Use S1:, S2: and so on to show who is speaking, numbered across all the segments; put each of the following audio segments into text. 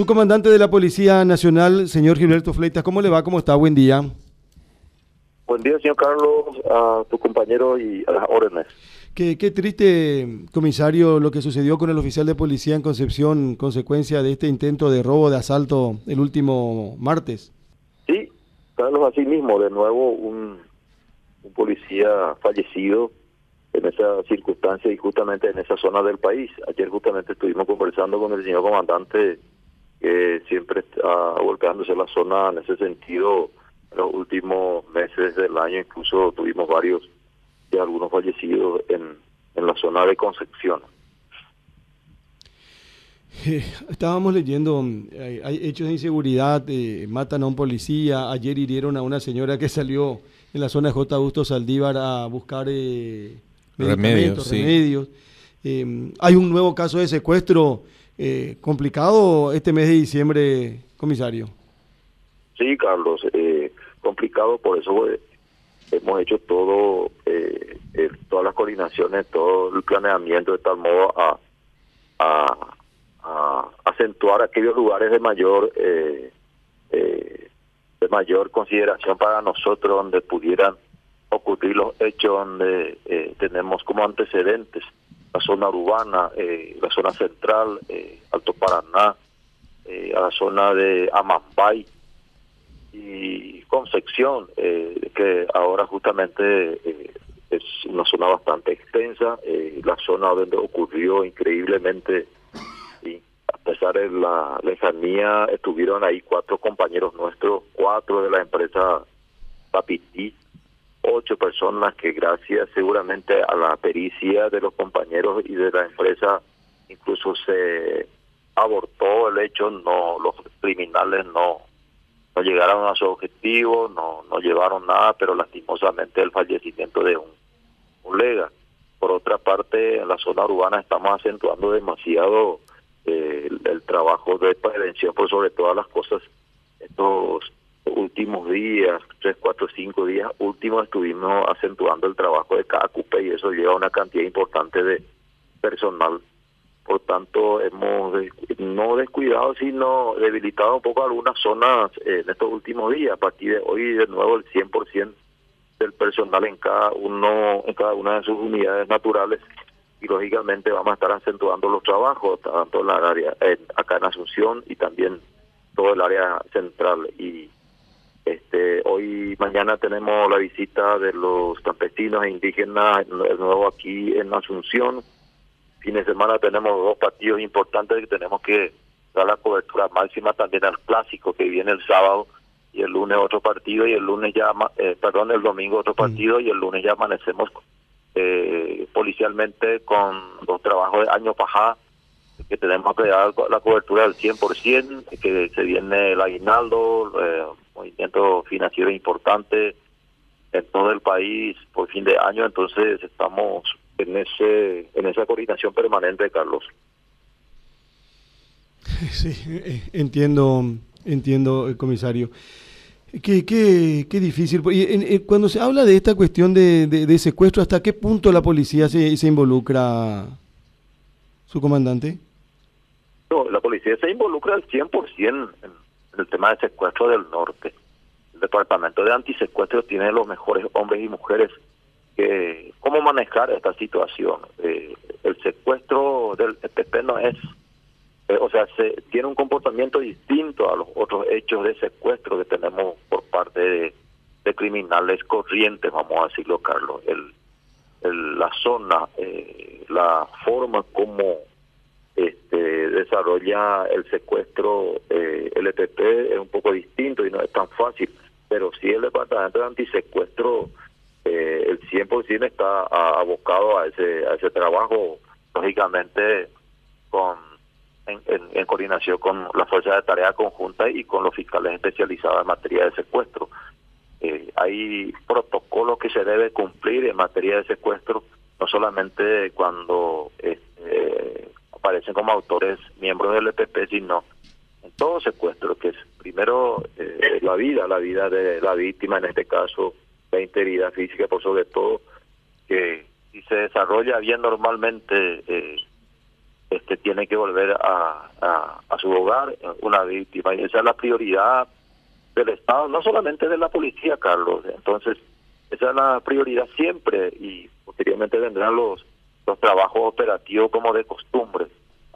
S1: Su comandante de la Policía Nacional, señor Gilberto Fleitas, ¿cómo le va? ¿Cómo está? Buen día.
S2: Buen día, señor Carlos, a tu compañero y a las órdenes.
S1: Qué, qué triste, comisario, lo que sucedió con el oficial de policía en Concepción, consecuencia de este intento de robo, de asalto el último martes.
S2: Sí, Carlos, así mismo, de nuevo un, un policía fallecido en esa circunstancia y justamente en esa zona del país. Ayer justamente estuvimos conversando con el señor comandante que siempre está volcándose la zona en ese sentido en los últimos meses del año, incluso tuvimos varios de algunos fallecidos en, en la zona de Concepción.
S1: Eh, estábamos leyendo, eh, hay hechos de inseguridad, eh, matan a un policía, ayer hirieron a una señora que salió en la zona de J. Augusto Saldívar a buscar eh,
S3: Remedios, sí.
S1: remedios. Eh, hay un nuevo caso de secuestro eh, complicado este mes de diciembre, comisario.
S2: Sí, Carlos, eh, complicado, por eso eh, hemos hecho todo, eh, todas las coordinaciones, todo el planeamiento de tal modo a, a, a acentuar aquellos lugares de mayor eh, de mayor consideración para nosotros donde pudieran ocurrir los hechos donde tenemos como antecedentes la zona urbana, eh, la zona central, eh, Alto Paraná, eh, a la zona de Amambay y Concepción, eh, que ahora justamente eh, es una zona bastante extensa, eh, la zona donde ocurrió increíblemente, y a pesar de la lejanía, estuvieron ahí cuatro compañeros nuestros, cuatro de la empresa Papití, ocho personas que gracias seguramente a la pericia de los compañeros y de la empresa incluso se abortó el hecho, no los criminales no no llegaron a su objetivo, no no llevaron nada, pero lastimosamente el fallecimiento de un colega. Por otra parte, en la zona urbana estamos acentuando demasiado eh, el, el trabajo de prevención por sobre todas las cosas. Estos últimos días, tres, cuatro, cinco días últimos, estuvimos acentuando el trabajo de cada CUPE y eso lleva una cantidad importante de personal. Por tanto, hemos no descuidado, sino debilitado un poco algunas zonas eh, en estos últimos días. A partir de hoy, de nuevo, el 100% del personal en cada uno en cada una de sus unidades naturales y lógicamente vamos a estar acentuando los trabajos tanto en la área en- acá en Asunción y también todo el área central y este hoy mañana tenemos la visita de los campesinos e indígenas de nuevo aquí en Asunción. Fin de semana tenemos dos partidos importantes que tenemos que dar la cobertura máxima también al clásico que viene el sábado y el lunes otro partido y el lunes ya eh, perdón el domingo otro partido y el lunes ya amanecemos eh, policialmente con los trabajos de año pasado que tenemos que dar la cobertura del 100%, que se viene el aguinaldo, eh, movimiento financiero importante en todo el país por fin de año, entonces estamos en ese en esa coordinación permanente, Carlos.
S1: Sí, eh, entiendo, entiendo, eh, comisario. Qué, qué, qué difícil. Y, en- en- cuando se habla de esta cuestión de, de- de secuestro, ¿hasta qué punto la policía se, se involucra, su comandante?
S2: No, la policía se involucra al 100% en, en el tema de secuestro del norte. El departamento de antisecuestro tiene los mejores hombres y mujeres que cómo manejar esta situación. Eh, el secuestro del EPP no es, eh, o sea, se tiene un comportamiento distinto a los otros hechos de secuestro que tenemos por parte de, criminales corrientes, vamos a decirlo, Carlos. El- la zona, eh, la forma como este, desarrolla el secuestro eh, EPP es un poco distinto y no es tan fácil, pero sí el departamento de antisecuestro eh, el 100% está a- abocado a ese a ese trabajo, lógicamente con en, coordinación con la Fuerza de Tarea Conjunta y con los fiscales especializados en materia de secuestro. Eh, hay protocolos que se debe cumplir en materia de secuestro, no solamente cuando este, aparecen como autores miembros del EPP, sino en todo secuestro, que es primero eh, la vida, la vida de la víctima, en este caso la integridad física, por sobre todo, que si se desarrolla bien normalmente, eh, este tiene que volver a, a, su hogar una víctima y esa es la prioridad del Estado, no solamente de la policía, Carlos. Entonces, esa es la prioridad siempre y posteriormente vendrán los, los trabajos operativos como de costumbre.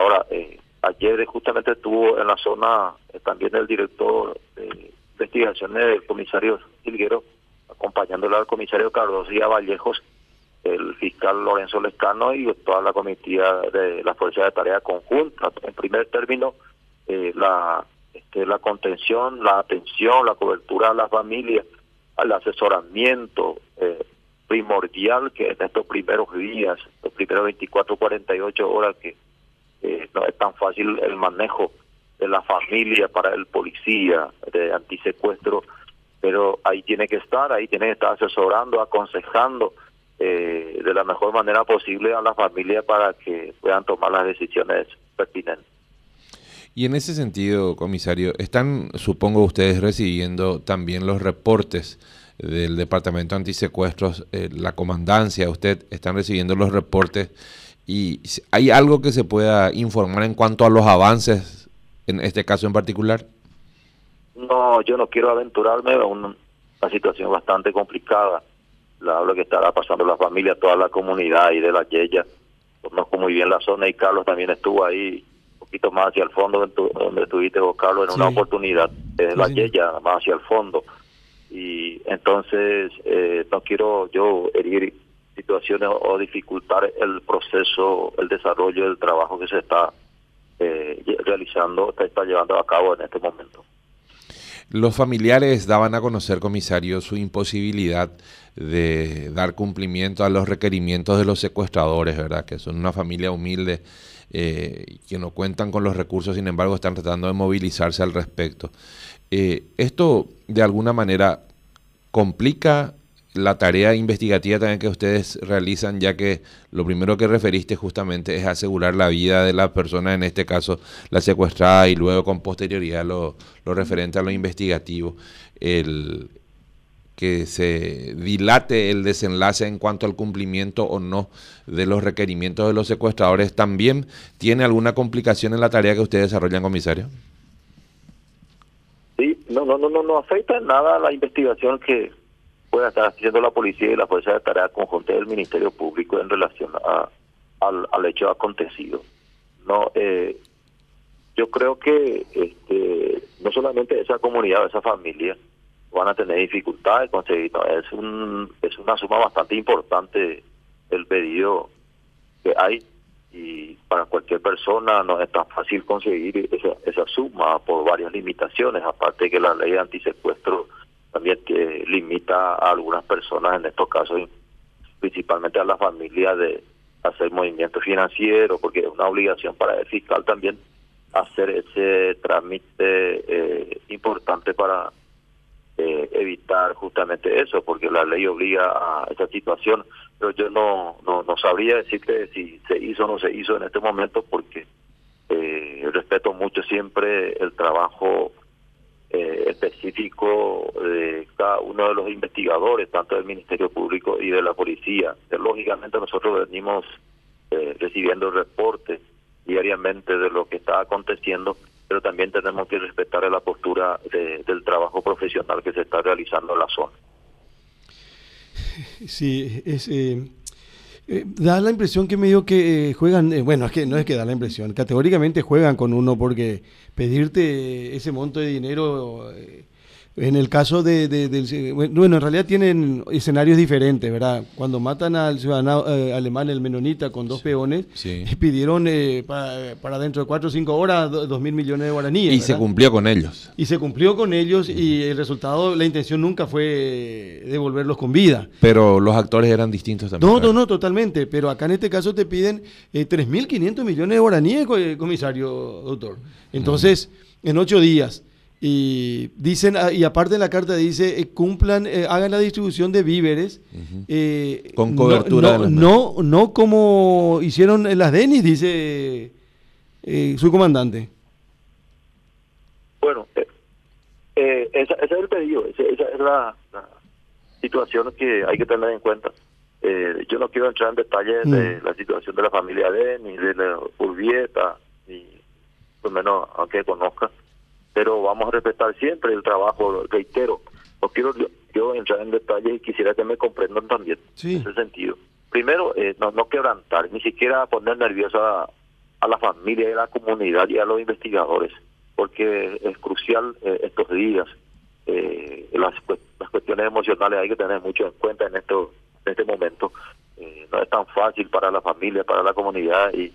S2: Ahora, eh, ayer justamente estuvo en la zona eh, también el director de investigaciones del comisario Silguero, acompañándole al comisario Carlos Díaz Vallejos, el fiscal Lorenzo Lescano y toda la comitiva de la Fuerza de Tarea Conjunta. En primer término, eh, la, este, la contención, la atención, la cobertura a las familias, al asesoramiento eh, primordial que en estos primeros días, los primeros 24, 48 horas que no es tan fácil el manejo de la familia para el policía de antisecuestro, pero ahí tiene que estar, ahí tiene que estar asesorando, aconsejando, eh, de la mejor manera posible a la familia para que puedan tomar las decisiones pertinentes.
S3: Y en ese sentido, comisario, están, supongo, ustedes recibiendo también los reportes del Departamento Antisecuestros, eh, la comandancia, usted, están recibiendo los reportes y hay algo que se pueda informar en cuanto a los avances en este caso en particular.
S2: No, yo no quiero aventurarme a una situación bastante complicada lo que estará pasando la familia, toda la comunidad y de la Yeya. Conozco muy bien la zona y Carlos también estuvo ahí un poquito más hacia el fondo donde estuviste vos, Carlos, en una oportunidad, de la Yeya, más hacia el fondo. Y entonces eh, no quiero yo herir situaciones o dificultar el proceso, el desarrollo del trabajo que se está eh, realizando, se está llevando a cabo en este momento.
S3: Los familiares daban a conocer, comisario, su imposibilidad de dar cumplimiento a los requerimientos de los secuestradores, ¿verdad? Que son una familia humilde eh, que no cuentan con los recursos, sin embargo, están tratando de movilizarse al respecto. Eh, esto, de alguna manera, complica la tarea investigativa también que ustedes realizan, ya que lo primero que referiste justamente es asegurar la vida de la persona, en este caso la secuestrada, y luego con posterioridad lo, lo referente a lo investigativo, el que se dilate el desenlace en cuanto al cumplimiento o no de los requerimientos de los secuestradores, ¿también tiene alguna complicación en la tarea que ustedes desarrollan, comisario?
S2: Sí, no, no, no, no, no afecta nada a la investigación que pueda estar haciendo la policía y la fuerza de tarea conjunta del Ministerio Público en relación a, al, hecho acontecido. No, eh, yo creo que este, no solamente esa comunidad, esa familia van a tener dificultades de conseguir, es un es una suma bastante importante el pedido que hay y para cualquier persona no es tan fácil conseguir esa, esa suma por varias limitaciones, aparte que la ley de antisecuestro también que limita a algunas personas, en estos casos principalmente a la familia, de hacer movimientos financieros, porque es una obligación para el fiscal también hacer ese trámite eh, importante para eh, evitar justamente eso, porque la ley obliga a esa situación, pero yo no, no, no sabría decirte si se hizo o no se hizo en este momento, porque eh, respeto mucho siempre el trabajo eh, específico de cada uno de los investigadores, tanto del Ministerio Público y de la policía. lógicamente nosotros venimos eh, recibiendo reportes diariamente de lo que está aconteciendo, pero también tenemos que respetar la postura del trabajo profesional que se está realizando en la zona.
S1: Sí, es, eh, eh, da la impresión que medio que eh, juegan, eh, bueno, es que no es que da la impresión, categóricamente juegan con uno porque pedirte ese monto de dinero en el caso de, del... Bueno, en realidad tienen escenarios diferentes, ¿verdad? Cuando matan al ciudadano eh, alemán, el menonita, con dos peones, pidieron eh, para, dentro de cuatro o cinco horas dos mil millones de guaraníes.
S3: Y se cumplió con ellos.
S1: Y se cumplió con ellos y el resultado, la intención nunca fue devolverlos con vida.
S3: Pero los actores eran distintos también.
S1: No, no, no, totalmente. Pero acá en este caso te piden eh, 3.500 millones de guaraníes, comisario, doctor. Entonces, en ocho días y dicen, ah, y aparte en la carta dice, eh, cumplan, eh, hagan la distribución de víveres.
S3: Eh, Con cobertura.
S1: No, no, no, como hicieron en las DENIS, dice su comandante.
S2: Bueno, ese es el pedido, esa, es la, situación que hay que tener en cuenta. eh, yo no quiero entrar en detalles de mm. la situación de la familia de ni de la Urbieta, ni por menos aunque conozca, pero vamos a respetar siempre el trabajo, reitero, no quiero yo, entrar en detalles y quisiera que me comprendan también en ese sentido. Primero, eh, no, no quebrantar, ni siquiera poner nerviosa a, la familia y a la comunidad y a los investigadores, porque es crucial eh, estos días. Eh, las, las cuestiones emocionales hay que tener mucho en cuenta en, esto, en este momento. no es tan fácil para la familia, para la comunidad y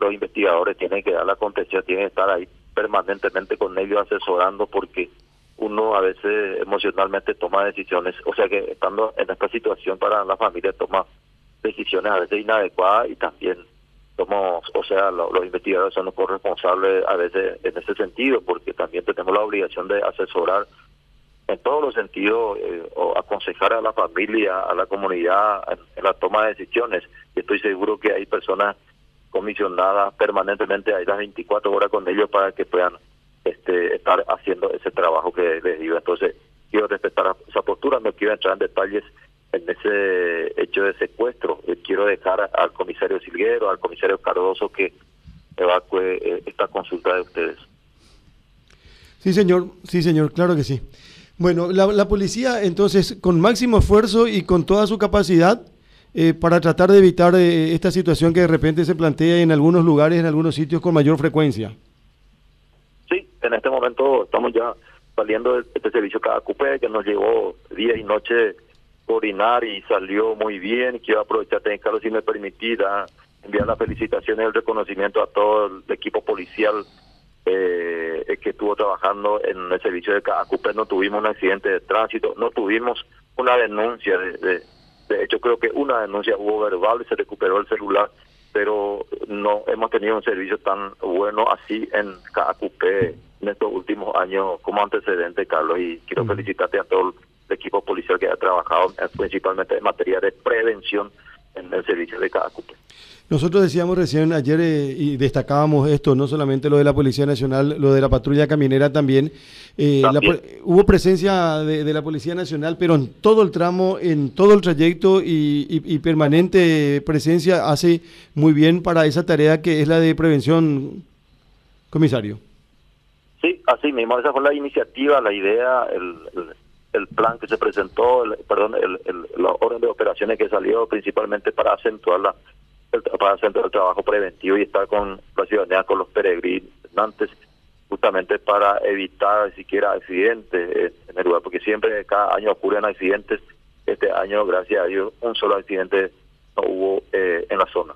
S2: los investigadores tienen que dar la contención, tienen que estar ahí permanentemente con ellos asesorando porque uno a veces emocionalmente toma decisiones, o sea que estando en esta situación para la familia toma decisiones a veces inadecuadas y también somos, o sea, los investigadores son los corresponsables a veces en ese sentido, porque también tenemos la obligación de asesorar en todos los sentidos eh, o aconsejar a la familia, a la comunidad en, la toma de decisiones. Y estoy seguro que hay personas comisionadas permanentemente ahí las 24 horas con ellos para que puedan este, estar haciendo ese trabajo que les digo. Entonces, quiero respetar esa postura, no quiero entrar en detalles en ese hecho de secuestro. Eh, quiero dejar al comisario Silguero, al comisario Cardoso que evacue eh, esta consulta de ustedes.
S1: Sí, señor, sí, señor, claro que sí. Bueno, la, la policía entonces con máximo esfuerzo y con toda su capacidad eh, para tratar de evitar esta situación que de repente se plantea en algunos lugares, en algunos sitios con mayor frecuencia
S2: en este momento estamos ya saliendo de este servicio cada cupé que nos llevó día y noche coordinar y salió muy bien. Quiero aprovechar, Carlos, si me permitida, enviar las felicitaciones y el reconocimiento a todo el equipo policial eh, que estuvo trabajando en el servicio de cada cupé. No tuvimos un accidente de tránsito, no tuvimos una denuncia. De, de, hecho, creo que una denuncia hubo verbal, se recuperó el celular pero no hemos tenido un servicio tan bueno así en KQP en estos últimos años como antecedente, Carlos, y quiero felicitarte a todo el equipo policial que ha trabajado principalmente en materia de prevención en el servicio de KQP.
S1: Nosotros decíamos recién ayer eh, y destacábamos esto, no solamente lo de la Policía Nacional, lo de la patrulla caminera también. Eh, hubo presencia de, la Policía Nacional, pero en todo el tramo, en todo el trayecto y, permanente presencia hace muy bien para esa tarea que es la de prevención, comisario.
S2: Sí, así mismo, esa fue la iniciativa, la idea, el, el, plan que se presentó, perdón, el, la orden de operaciones que salió principalmente para acentuar la para el trabajo preventivo y estar con la ciudadanía, con los peregrinantes, justamente para evitar siquiera accidentes en el lugar, porque siempre cada año ocurren accidentes. Este año, gracias a Dios, un solo accidente no hubo eh, en la zona.